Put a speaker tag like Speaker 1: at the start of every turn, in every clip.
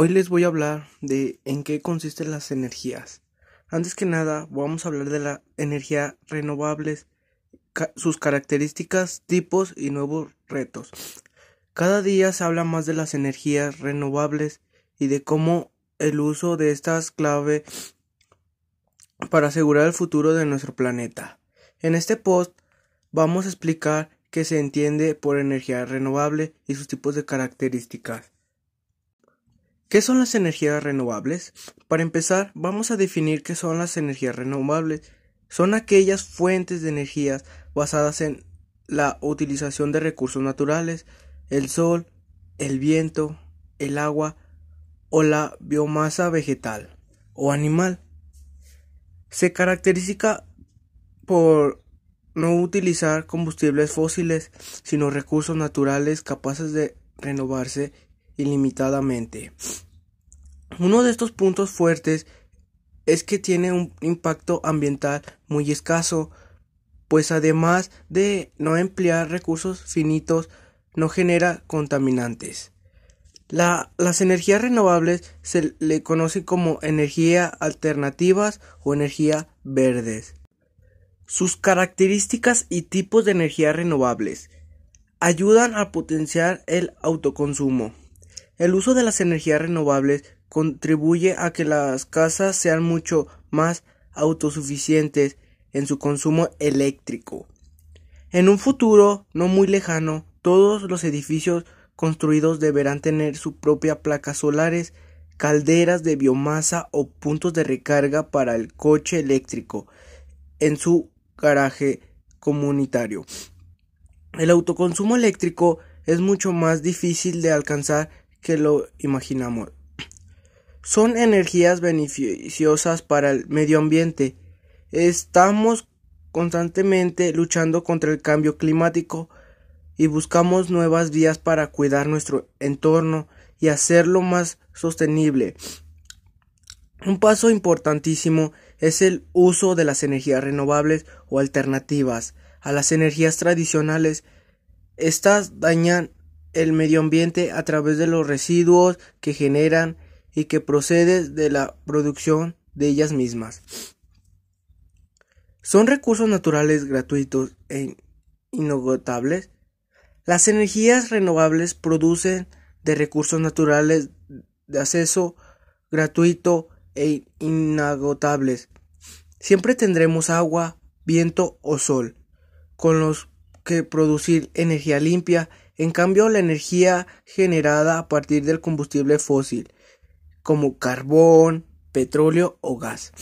Speaker 1: Hoy les voy a hablar de en qué consisten las energías. Antes que nada, vamos a hablar de la energía renovables, sus características, tipos y nuevos retos. Cada día se habla más de las energías renovables y de cómo el uso de estas clave para asegurar el futuro de nuestro planeta. En este post vamos a explicar qué se entiende por energía renovable y sus tipos de características. ¿Qué son las energías renovables? Para empezar, vamos a definir qué son las energías renovables. Son aquellas fuentes de energías basadas en la utilización de recursos naturales, el sol, el viento, el agua o la biomasa vegetal o animal. Se caracteriza por no utilizar combustibles fósiles, sino recursos naturales capaces de renovarse ilimitadamente. Uno de estos puntos fuertes es que tiene un impacto ambiental muy escaso, pues además de no emplear recursos finitos, no genera contaminantes. las energías renovables se le conocen como energía alternativas o energía verdes. Sus características y tipos de energía renovables ayudan a potenciar el autoconsumo. El uso de las energías renovables contribuye a que las casas sean mucho más autosuficientes en su consumo eléctrico. En un futuro no muy lejano, todos los edificios construidos deberán tener su propia placa solares, calderas de biomasa o puntos de recarga para el coche eléctrico en su garaje comunitario. El autoconsumo eléctrico es mucho más difícil de alcanzar que lo imaginamos. Son energías beneficiosas para el medio ambiente. Estamos constantemente luchando contra el cambio climático y buscamos nuevas vías para cuidar nuestro entorno y hacerlo más sostenible. Un paso importantísimo es el uso de las energías renovables o alternativas a las energías tradicionales. Estas dañan el medio ambiente a través de los residuos que generan y que procede de la producción de ellas mismas. Son recursos naturales gratuitos e inagotables. Las energías renovables producen de recursos naturales de acceso gratuito e inagotables. Siempre tendremos agua, viento o sol, con los que producir energía limpia en cambio, la energía generada a partir del combustible fósil, como carbón, petróleo o gas,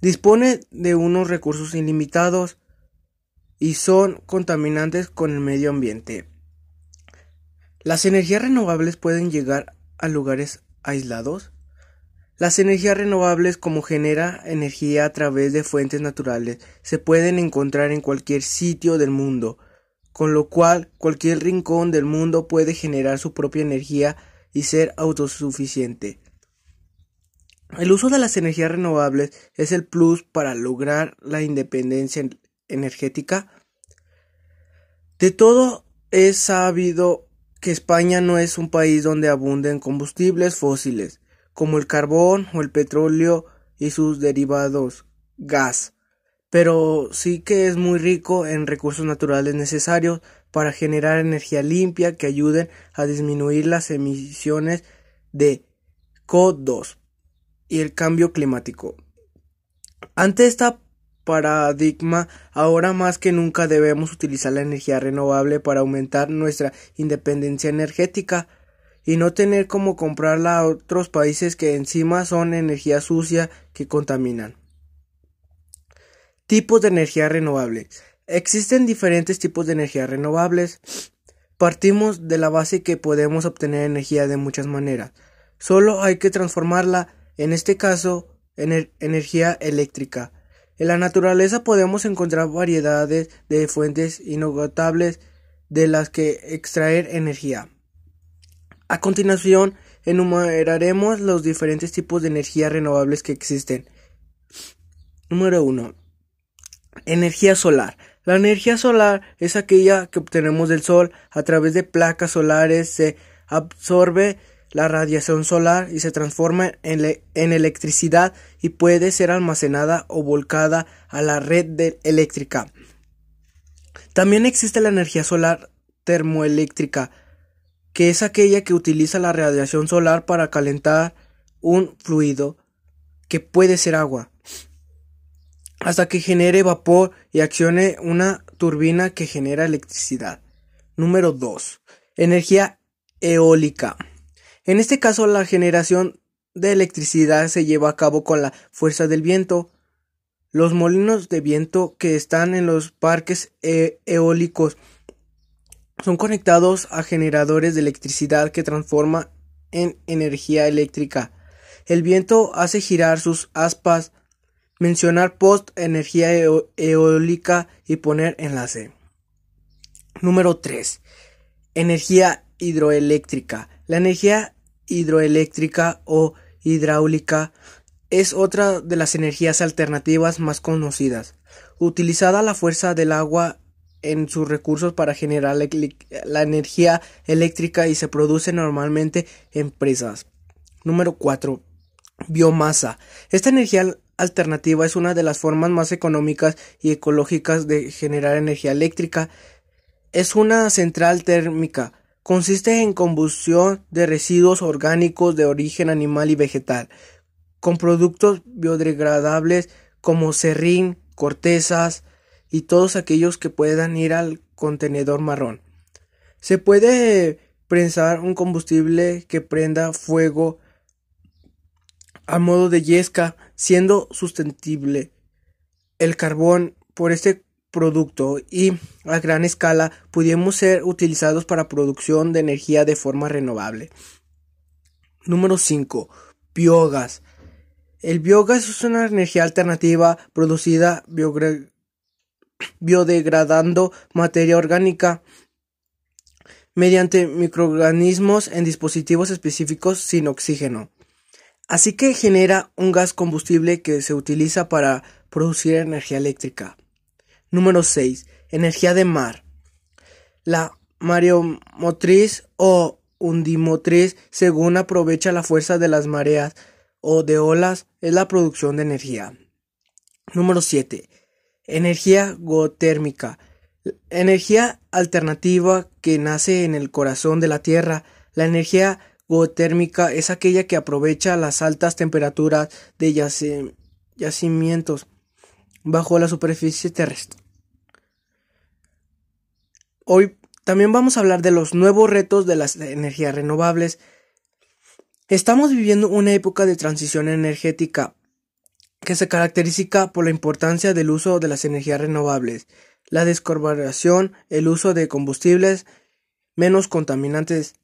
Speaker 1: dispone de unos recursos ilimitados y son contaminantes con el medio ambiente. Las energías renovables pueden llegar a lugares aislados. Las energías renovables como genera energía a través de fuentes naturales se pueden encontrar en cualquier sitio del mundo con lo cual cualquier rincón del mundo puede generar su propia energía y ser autosuficiente. El uso de las energías renovables es el plus para lograr la independencia energética. De todo es sabido que España no es un país donde abunden combustibles fósiles, como el carbón o el petróleo y sus derivados, gas pero sí que es muy rico en recursos naturales necesarios para generar energía limpia que ayuden a disminuir las emisiones de CO2 y el cambio climático. Ante esta paradigma, ahora más que nunca debemos utilizar la energía renovable para aumentar nuestra independencia energética y no tener como comprarla a otros países que encima son energía sucia que contaminan. Tipos de energía renovable. Existen diferentes tipos de energía renovables. Partimos de la base que podemos obtener energía de muchas maneras. Solo hay que transformarla, en este caso, en energía eléctrica. En la naturaleza podemos encontrar variedades de fuentes inogotables de las que extraer energía. A continuación, enumeraremos los diferentes tipos de energía renovables que existen. Número 1. Energía solar. La energía solar es aquella que obtenemos del sol a través de placas solares, se absorbe la radiación solar y se transforma en, electricidad y puede ser almacenada o volcada a la red eléctrica. También existe la energía solar termoeléctrica, que es aquella que utiliza la radiación solar para calentar un fluido que puede ser agua, hasta que genere vapor y accione una turbina que genera electricidad. Número 2. Energía eólica. En este caso, la generación de electricidad se lleva a cabo con la fuerza del viento. Los molinos de viento que están en los parques e-, eólicos son conectados a generadores de electricidad que transforma en energía eléctrica. El viento hace girar sus aspas, mencionar post energía eólica y poner enlace. Número 3. Energía hidroeléctrica. La energía hidroeléctrica o hidráulica es otra de las energías alternativas más conocidas. Utilizada la fuerza del agua en sus recursos para generar la energía eléctrica y se produce normalmente en presas. Número 4. Biomasa. Esta energía alternativa es una de las formas más económicas y ecológicas de generar energía eléctrica. Es una central térmica. Consiste en combustión de residuos orgánicos de origen animal y vegetal, con productos biodegradables como serrín, cortezas y todos aquellos que puedan ir al contenedor marrón. Se puede prensar un combustible que prenda fuego a modo de yesca, siendo sustentable. El carbón por este producto y a gran escala pudiéramos ser utilizados para producción de energía de forma renovable. Número 5. Biogás. El biogás es una energía alternativa producida biodegradando materia orgánica mediante microorganismos en dispositivos específicos sin oxígeno. Así que genera un gas combustible que se utiliza para producir energía eléctrica. Número 6. Energía de mar. La mareomotriz o undimotriz, según aprovecha la fuerza de las mareas o de olas, es la producción de energía. Número 7. Energía geotérmica. Energía alternativa que nace en el corazón de la Tierra. La energía geotérmica es aquella que aprovecha las altas temperaturas de yacimientos bajo la superficie terrestre. Hoy también vamos a hablar de los nuevos retos de las energías renovables. Estamos viviendo una época de transición energética que se caracteriza por la importancia del uso de las energías renovables, la descarbonización, el uso de combustibles menos contaminantes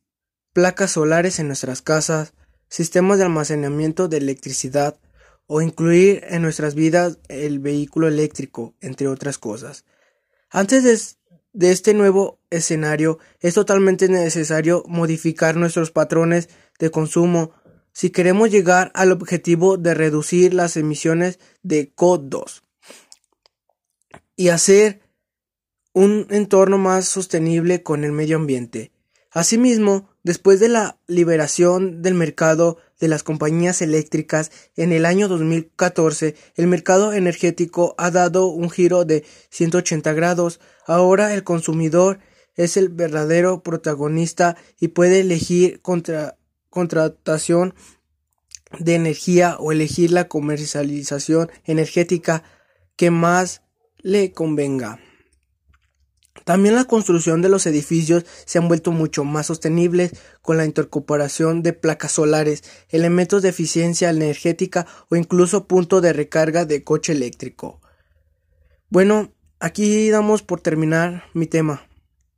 Speaker 1: placas solares en nuestras casas, sistemas de almacenamiento de electricidad o incluir en nuestras vidas el vehículo eléctrico, entre otras cosas. Antes de, este nuevo escenario es totalmente necesario modificar nuestros patrones de consumo si queremos llegar al objetivo de reducir las emisiones de CO2 y hacer un entorno más sostenible con el medio ambiente. Asimismo, después de la liberación del mercado de las compañías eléctricas en el año 2014, el mercado energético ha dado un giro de 180 grados. Ahora el consumidor es el verdadero protagonista y puede elegir contratación de energía o elegir la comercialización energética que más le convenga. También la construcción de los edificios se han vuelto mucho más sostenibles con la incorporación de placas solares, elementos de eficiencia energética o incluso punto de recarga de coche eléctrico. Bueno, aquí damos por terminar mi tema.